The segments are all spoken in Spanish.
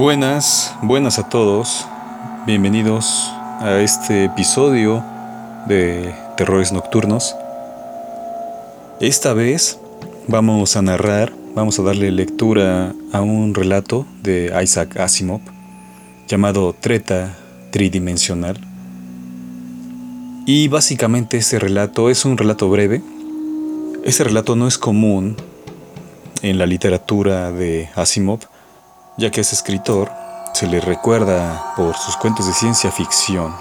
Buenas, buenas a todos. Bienvenidos a este episodio de Terrores Nocturnos. Esta vez vamos a narrar, vamos a darle lectura a un relato de Isaac Asimov llamado Treta Tridimensional. Y básicamente este relato es un relato breve. Este relato no es común en la literatura de Asimov ya que es escritor, se le recuerda por sus cuentos de ciencia ficción.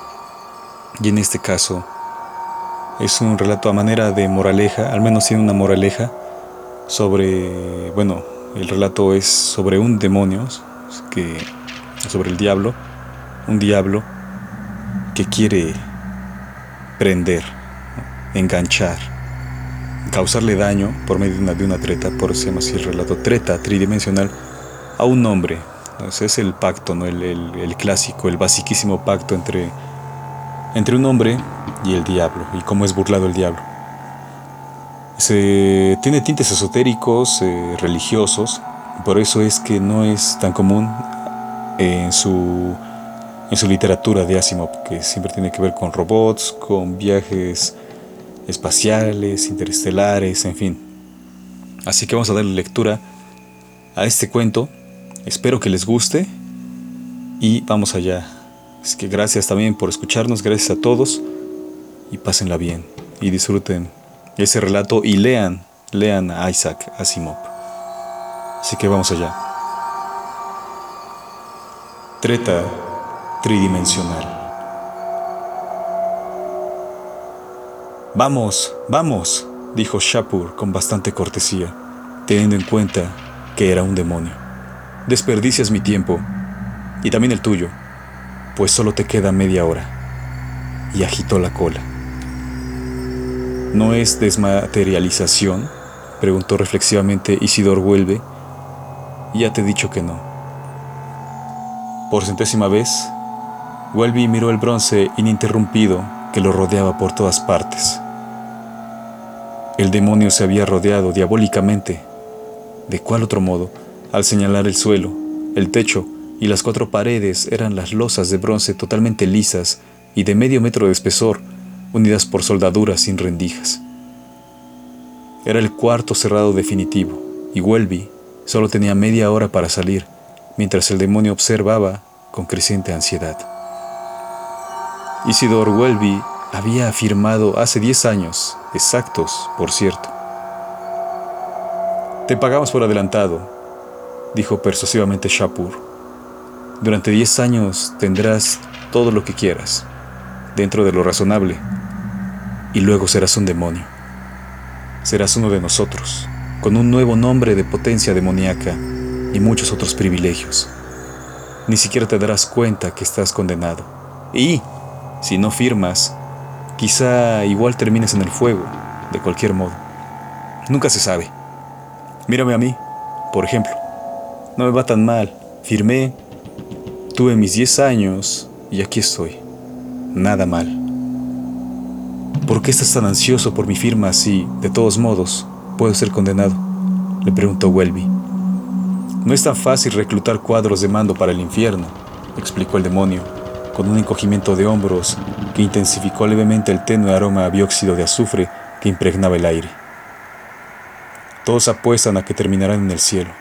Y en este caso, es un relato a manera de moraleja, al menos tiene una moraleja sobre, bueno, el relato es sobre un demonio, que, sobre el diablo, un diablo que quiere prender, enganchar, causarle daño por medio de una, treta, por eso se llama así el relato, treta tridimensional a un hombre. es el pacto, ¿no? el, clásico, el basiquísimo pacto entre, entre un hombre y el diablo, y cómo es burlado el diablo. Se, tiene tintes esotéricos, eh, religiosos, por eso es que no es tan común en su, en su literatura de Asimov, que siempre tiene que ver con robots, con viajes espaciales, interestelares, en fin. Así que vamos a darle lectura a este cuento Espero que les guste y vamos allá. Así que gracias también por escucharnos, gracias a todos y pásenla bien y disfruten ese relato y lean, lean a Isaac Asimov. Así que vamos allá. Treta tridimensional. Vamos, vamos, dijo Shapur con bastante cortesía, teniendo en cuenta que era un demonio. Desperdicias mi tiempo y también el tuyo, pues solo te queda media hora. Y agitó la cola. ¿No es desmaterialización? preguntó reflexivamente Isidor Vuelve. Ya te he dicho que no. Por centésima vez, Welby miró el bronce ininterrumpido que lo rodeaba por todas partes. El demonio se había rodeado diabólicamente. ¿De cuál otro modo? Al señalar el suelo, el techo y las cuatro paredes eran las losas de bronce totalmente lisas y de medio metro de espesor, unidas por soldaduras sin rendijas. Era el cuarto cerrado definitivo, y Welby solo tenía media hora para salir, mientras el demonio observaba con creciente ansiedad. Isidor Welby había afirmado hace diez años, exactos, por cierto. Te pagamos por adelantado, dijo persuasivamente Shapur. Durante diez años tendrás todo lo que quieras, dentro de lo razonable, y luego serás un demonio. Serás uno de nosotros, con un nuevo nombre de potencia demoníaca y muchos otros privilegios. Ni siquiera te darás cuenta que estás condenado. Y, si no firmas, quizá igual termines en el fuego, de cualquier modo. Nunca se sabe. Mírame a mí, por ejemplo. No me va tan mal. Firmé. Tuve mis 10 años y aquí estoy. Nada mal. ¿Por qué estás tan ansioso por mi firma si, de todos modos, puedo ser condenado? Le preguntó Welby. No es tan fácil reclutar cuadros de mando para el infierno, explicó el demonio, con un encogimiento de hombros que intensificó levemente el tenue aroma a dióxido de azufre que impregnaba el aire. Todos apuestan a que terminarán en el cielo.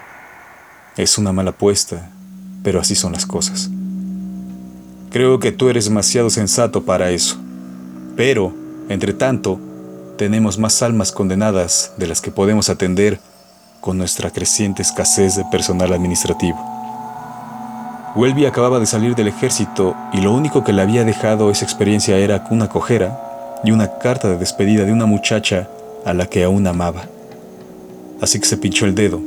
Es una mala apuesta, pero así son las cosas. Creo que tú eres demasiado sensato para eso. Pero, entre tanto, tenemos más almas condenadas de las que podemos atender con nuestra creciente escasez de personal administrativo. Welby acababa de salir del ejército y lo único que le había dejado esa experiencia era una cojera y una carta de despedida de una muchacha a la que aún amaba. Así que se pinchó el dedo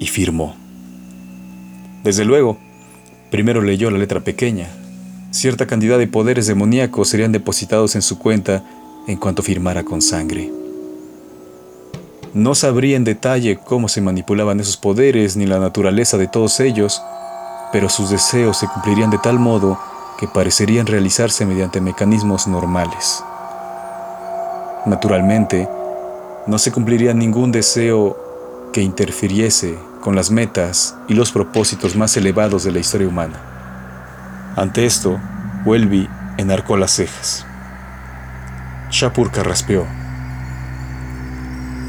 y firmó. Desde luego, primero leyó la letra pequeña. Cierta cantidad de poderes demoníacos serían depositados en su cuenta en cuanto firmara con sangre. No sabría en detalle cómo se manipulaban esos poderes ni la naturaleza de todos ellos, pero sus deseos se cumplirían de tal modo que parecerían realizarse mediante mecanismos normales. Naturalmente, no se cumpliría ningún deseo que interfiriese con las metas y los propósitos más elevados de la historia humana. Ante esto, Welby enarcó las cejas. Shapur carraspeó.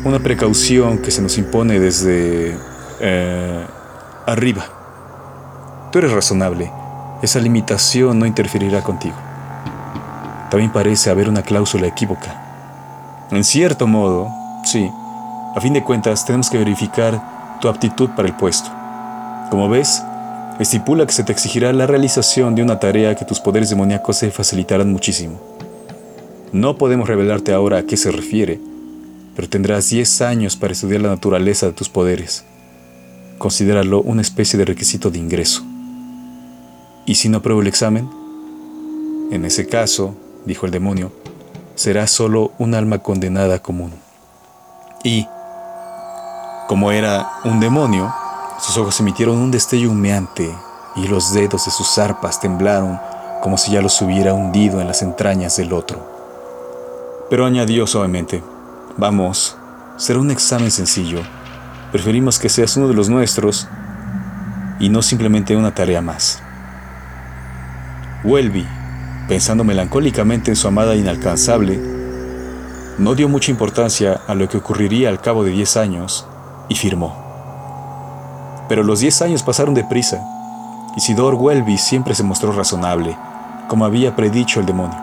Una precaución que se nos impone desde eh, arriba. Tú eres razonable. Esa limitación no interferirá contigo. También parece haber una cláusula equívoca. En cierto modo, sí. A fin de cuentas, tenemos que verificar tu aptitud para el puesto. Como ves, estipula que se te exigirá la realización de una tarea que tus poderes demoníacos se facilitarán muchísimo. No podemos revelarte ahora a qué se refiere, pero tendrás 10 años para estudiar la naturaleza de tus poderes. Considéralo una especie de requisito de ingreso. ¿Y si no apruebo el examen? En ese caso, dijo el demonio, será solo un alma condenada común. Y, como era un demonio, sus ojos emitieron un destello humeante y los dedos de sus arpas temblaron como si ya los hubiera hundido en las entrañas del otro. Pero añadió suavemente, vamos, será un examen sencillo. Preferimos que seas uno de los nuestros y no simplemente una tarea más. Welby, pensando melancólicamente en su amada inalcanzable, no dio mucha importancia a lo que ocurriría al cabo de diez años y firmó. Pero los diez años pasaron deprisa. Isidor Welby siempre se mostró razonable, como había predicho el demonio.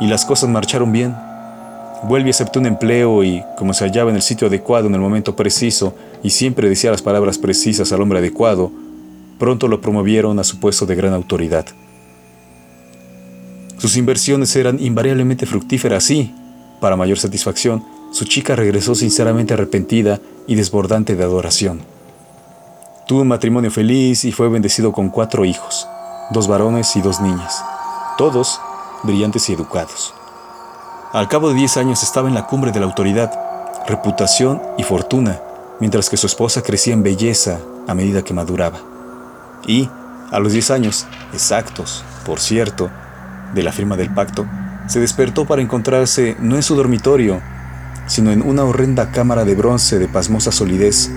Y las cosas marcharon bien. Welby aceptó un empleo y, como se hallaba en el sitio adecuado en el momento preciso y siempre decía las palabras precisas al hombre adecuado, pronto lo promovieron a su puesto de gran autoridad. Sus inversiones eran invariablemente fructíferas y, para mayor satisfacción, su chica regresó sinceramente arrepentida y desbordante de adoración. Tuvo un matrimonio feliz y fue bendecido con cuatro hijos, dos varones y dos niñas, todos brillantes y educados. Al cabo de diez años estaba en la cumbre de la autoridad, reputación y fortuna, mientras que su esposa crecía en belleza a medida que maduraba. Y, a los diez años, exactos, por cierto, de la firma del pacto, se despertó para encontrarse no en su dormitorio, sino en una horrenda cámara de bronce de pasmosa solidez,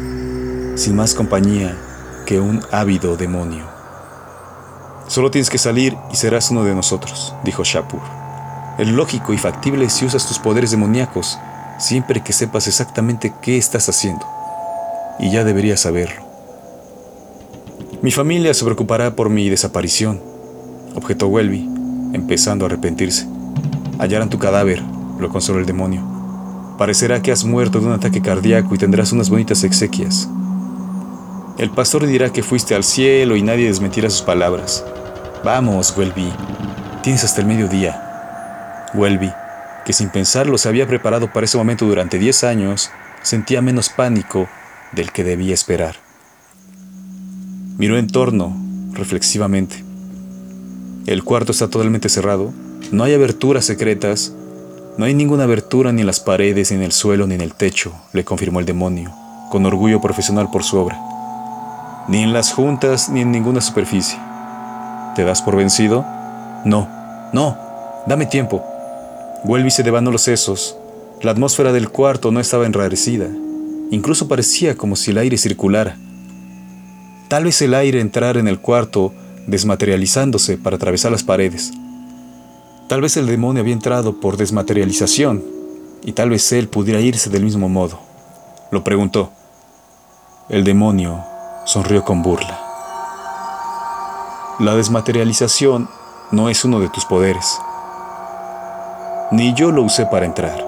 sin más compañía que un ávido demonio. Solo tienes que salir y serás uno de nosotros, dijo Shapur. Es lógico y factible si usas tus poderes demoníacos, siempre que sepas exactamente qué estás haciendo. Y ya deberías saberlo. Mi familia se preocupará por mi desaparición, objetó Welby, empezando a arrepentirse. Hallarán tu cadáver, lo consoló el demonio. Parecerá que has muerto de un ataque cardíaco y tendrás unas bonitas exequias. El pastor dirá que fuiste al cielo y nadie desmentirá sus palabras. Vamos, Welby, tienes hasta el mediodía. Welby, que sin pensarlo se había preparado para ese momento durante diez años, sentía menos pánico del que debía esperar. Miró en torno, reflexivamente. El cuarto está totalmente cerrado, no hay aberturas secretas, no hay ninguna abertura ni en las paredes, ni en el suelo, ni en el techo, le confirmó el demonio, con orgullo profesional por su obra. Ni en las juntas, ni en ninguna superficie. ¿Te das por vencido? No, no, dame tiempo. Vuelve y se devanó los sesos. La atmósfera del cuarto no estaba enrarecida. Incluso parecía como si el aire circulara. Tal vez el aire entrara en el cuarto desmaterializándose para atravesar las paredes. Tal vez el demonio había entrado por desmaterialización y tal vez él pudiera irse del mismo modo. Lo preguntó. El demonio sonrió con burla. La desmaterialización no es uno de tus poderes. Ni yo lo usé para entrar.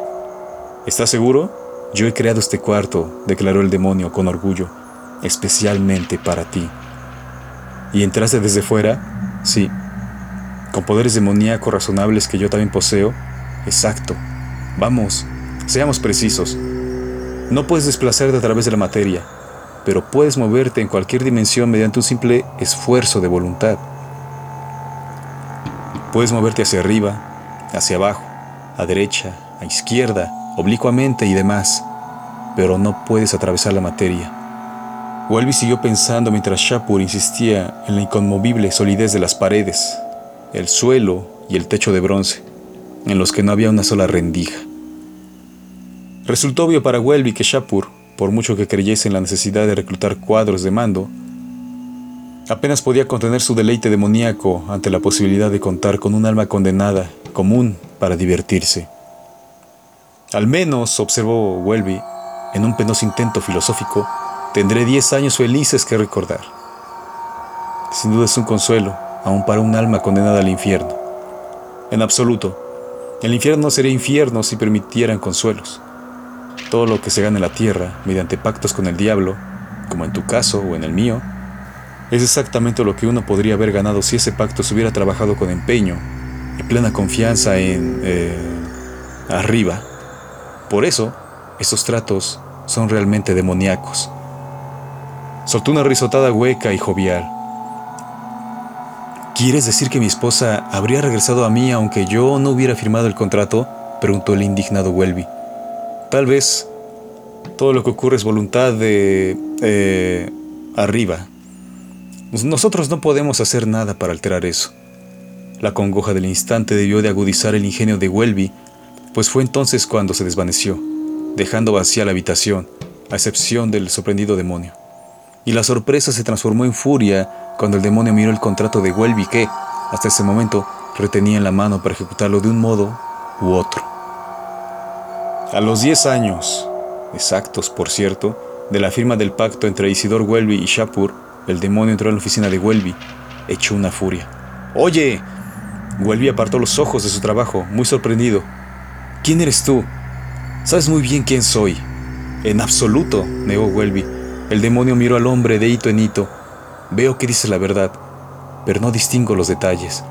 ¿Estás seguro? Yo he creado este cuarto, declaró el demonio con orgullo, especialmente para ti. ¿Y entraste desde fuera? Sí. ¿Con poderes demoníacos razonables que yo también poseo? Exacto. Vamos, seamos precisos. No puedes desplazarte a través de la materia, pero puedes moverte en cualquier dimensión mediante un simple esfuerzo de voluntad. Puedes moverte hacia arriba, hacia abajo, a derecha, a izquierda, oblicuamente y demás, pero no puedes atravesar la materia. Welby siguió pensando mientras Shapur insistía en la inconmovible solidez de las paredes, el suelo y el techo de bronce, en los que no había una sola rendija. Resultó obvio para Welby que Shapur, por mucho que creyese en la necesidad de reclutar cuadros de mando, apenas podía contener su deleite demoníaco ante la posibilidad de contar con un alma condenada común para divertirse. Al menos, observó Welby, en un penoso intento filosófico, tendré diez años felices que recordar. Sin duda es un consuelo, aun para un alma condenada al infierno. En absoluto, el infierno no sería infierno si permitieran consuelos. Todo lo que se gana en la tierra, mediante pactos con el diablo, como en tu caso o en el mío, es exactamente lo que uno podría haber ganado si ese pacto se hubiera trabajado con empeño y plena confianza en... Eh, arriba. Por eso, esos tratos son realmente demoníacos. Soltó una risotada hueca y jovial. ¿Quieres decir que mi esposa habría regresado a mí aunque yo no hubiera firmado el contrato? preguntó el indignado Welby. Tal vez todo lo que ocurre es voluntad de... Eh, arriba. Nosotros no podemos hacer nada para alterar eso. La congoja del instante debió de agudizar el ingenio de Welby, pues fue entonces cuando se desvaneció, dejando vacía la habitación, a excepción del sorprendido demonio. Y la sorpresa se transformó en furia cuando el demonio miró el contrato de Welby que, hasta ese momento, retenía en la mano para ejecutarlo de un modo u otro. A los 10 años, exactos por cierto, de la firma del pacto entre Isidor Welby y Shapur, el demonio entró en la oficina de Welby, hecho una furia. ¡Oye! Welby apartó los ojos de su trabajo, muy sorprendido. ¿Quién eres tú? Sabes muy bien quién soy. En absoluto, negó Welby. El demonio miró al hombre de hito en hito. Veo que dices la verdad, pero no distingo los detalles.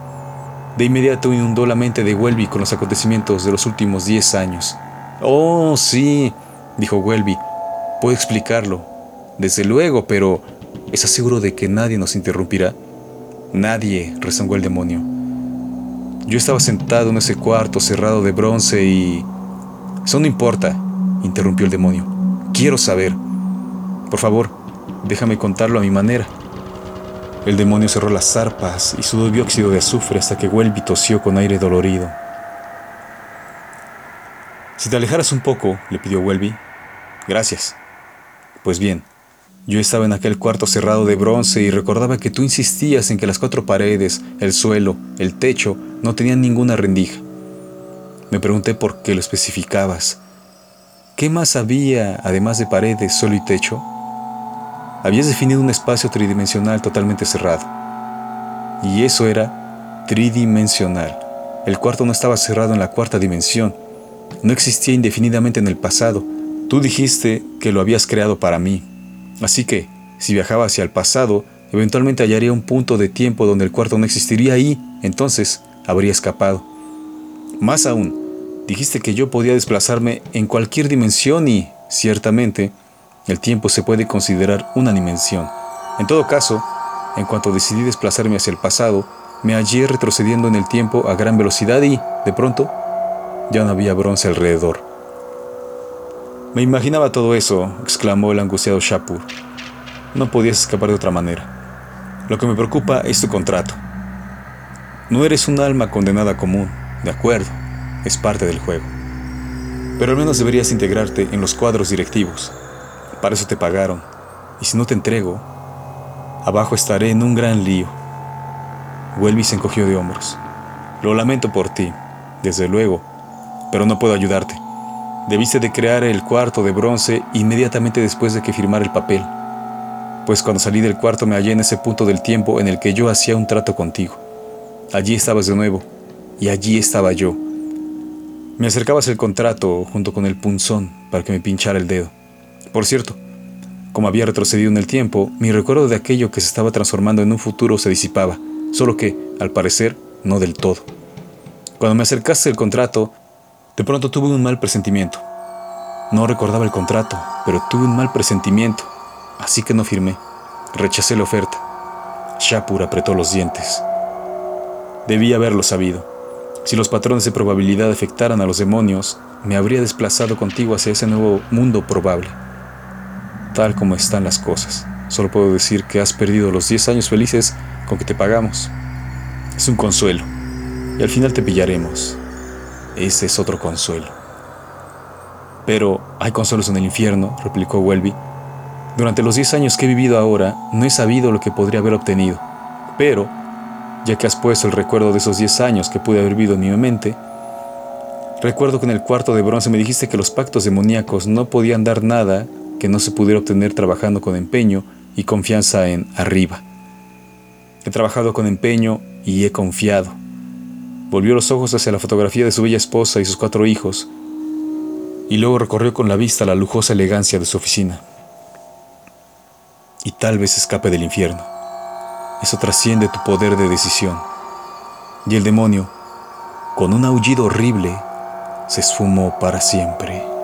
De inmediato inundó la mente de Welby con los acontecimientos de los últimos diez años. Oh, sí, dijo Welby. Puedo explicarlo. Desde luego, pero ¿estás seguro de que nadie nos interrumpirá? Nadie, rezongó el demonio. Yo estaba sentado en ese cuarto cerrado de bronce y... Eso no importa, interrumpió el demonio. Quiero saber. Por favor, déjame contarlo a mi manera. El demonio cerró las zarpas y sudó dióxido de azufre hasta que Welby tosió con aire dolorido. Si te alejaras un poco, le pidió Welby. Gracias. Pues bien, yo estaba en aquel cuarto cerrado de bronce y recordaba que tú insistías en que las cuatro paredes, el suelo, el techo, no tenían ninguna rendija. Me pregunté por qué lo especificabas. ¿Qué más había, además de paredes, suelo y techo? Habías definido un espacio tridimensional totalmente cerrado. Y eso era tridimensional. El cuarto no estaba cerrado en la cuarta dimensión, no existía indefinidamente en el pasado. Tú dijiste que lo habías creado para mí. Así que, si viajaba hacia el pasado, eventualmente hallaría un punto de tiempo donde el cuarto no existiría y, entonces, habría escapado. Más aún, dijiste que yo podía desplazarme en cualquier dimensión y, ciertamente, el tiempo se puede considerar una dimensión. En todo caso, en cuanto decidí desplazarme hacia el pasado, me hallé retrocediendo en el tiempo a gran velocidad y, de pronto, ya no había bronce alrededor. Me imaginaba todo eso, exclamó el angustiado Shapur. No podías escapar de otra manera. Lo que me preocupa es tu contrato. No eres un alma condenada común, de acuerdo, es parte del juego. Pero al menos deberías integrarte en los cuadros directivos. Para eso te pagaron. Y si no te entrego, abajo estaré en un gran lío. Welby se encogió de hombros. Lo lamento por ti, desde luego, pero no puedo ayudarte. Debiste de crear el cuarto de bronce inmediatamente después de que firmara el papel, pues cuando salí del cuarto me hallé en ese punto del tiempo en el que yo hacía un trato contigo. Allí estabas de nuevo, y allí estaba yo. Me acercabas el contrato junto con el punzón para que me pinchara el dedo. Por cierto, como había retrocedido en el tiempo, mi recuerdo de aquello que se estaba transformando en un futuro se disipaba, solo que, al parecer, no del todo. Cuando me acercaste el contrato, de pronto tuve un mal presentimiento. No recordaba el contrato, pero tuve un mal presentimiento, así que no firmé. Rechacé la oferta. Shapur apretó los dientes. Debía haberlo sabido. Si los patrones de probabilidad afectaran a los demonios, me habría desplazado contigo hacia ese nuevo mundo probable. Tal como están las cosas, solo puedo decir que has perdido los 10 años felices con que te pagamos. Es un consuelo, y al final te pillaremos. Ese es otro consuelo. Pero hay consuelos en el infierno, replicó Welby. Durante los diez años que he vivido ahora, no he sabido lo que podría haber obtenido. Pero, ya que has puesto el recuerdo de esos diez años que pude haber vivido en mi mente, recuerdo que en el cuarto de bronce me dijiste que los pactos demoníacos no podían dar nada que no se pudiera obtener trabajando con empeño y confianza en arriba. He trabajado con empeño y he confiado. Volvió los ojos hacia la fotografía de su bella esposa y sus cuatro hijos, y luego recorrió con la vista la lujosa elegancia de su oficina. Y tal vez escape del infierno. Eso trasciende tu poder de decisión. Y el demonio, con un aullido horrible, se esfumó para siempre.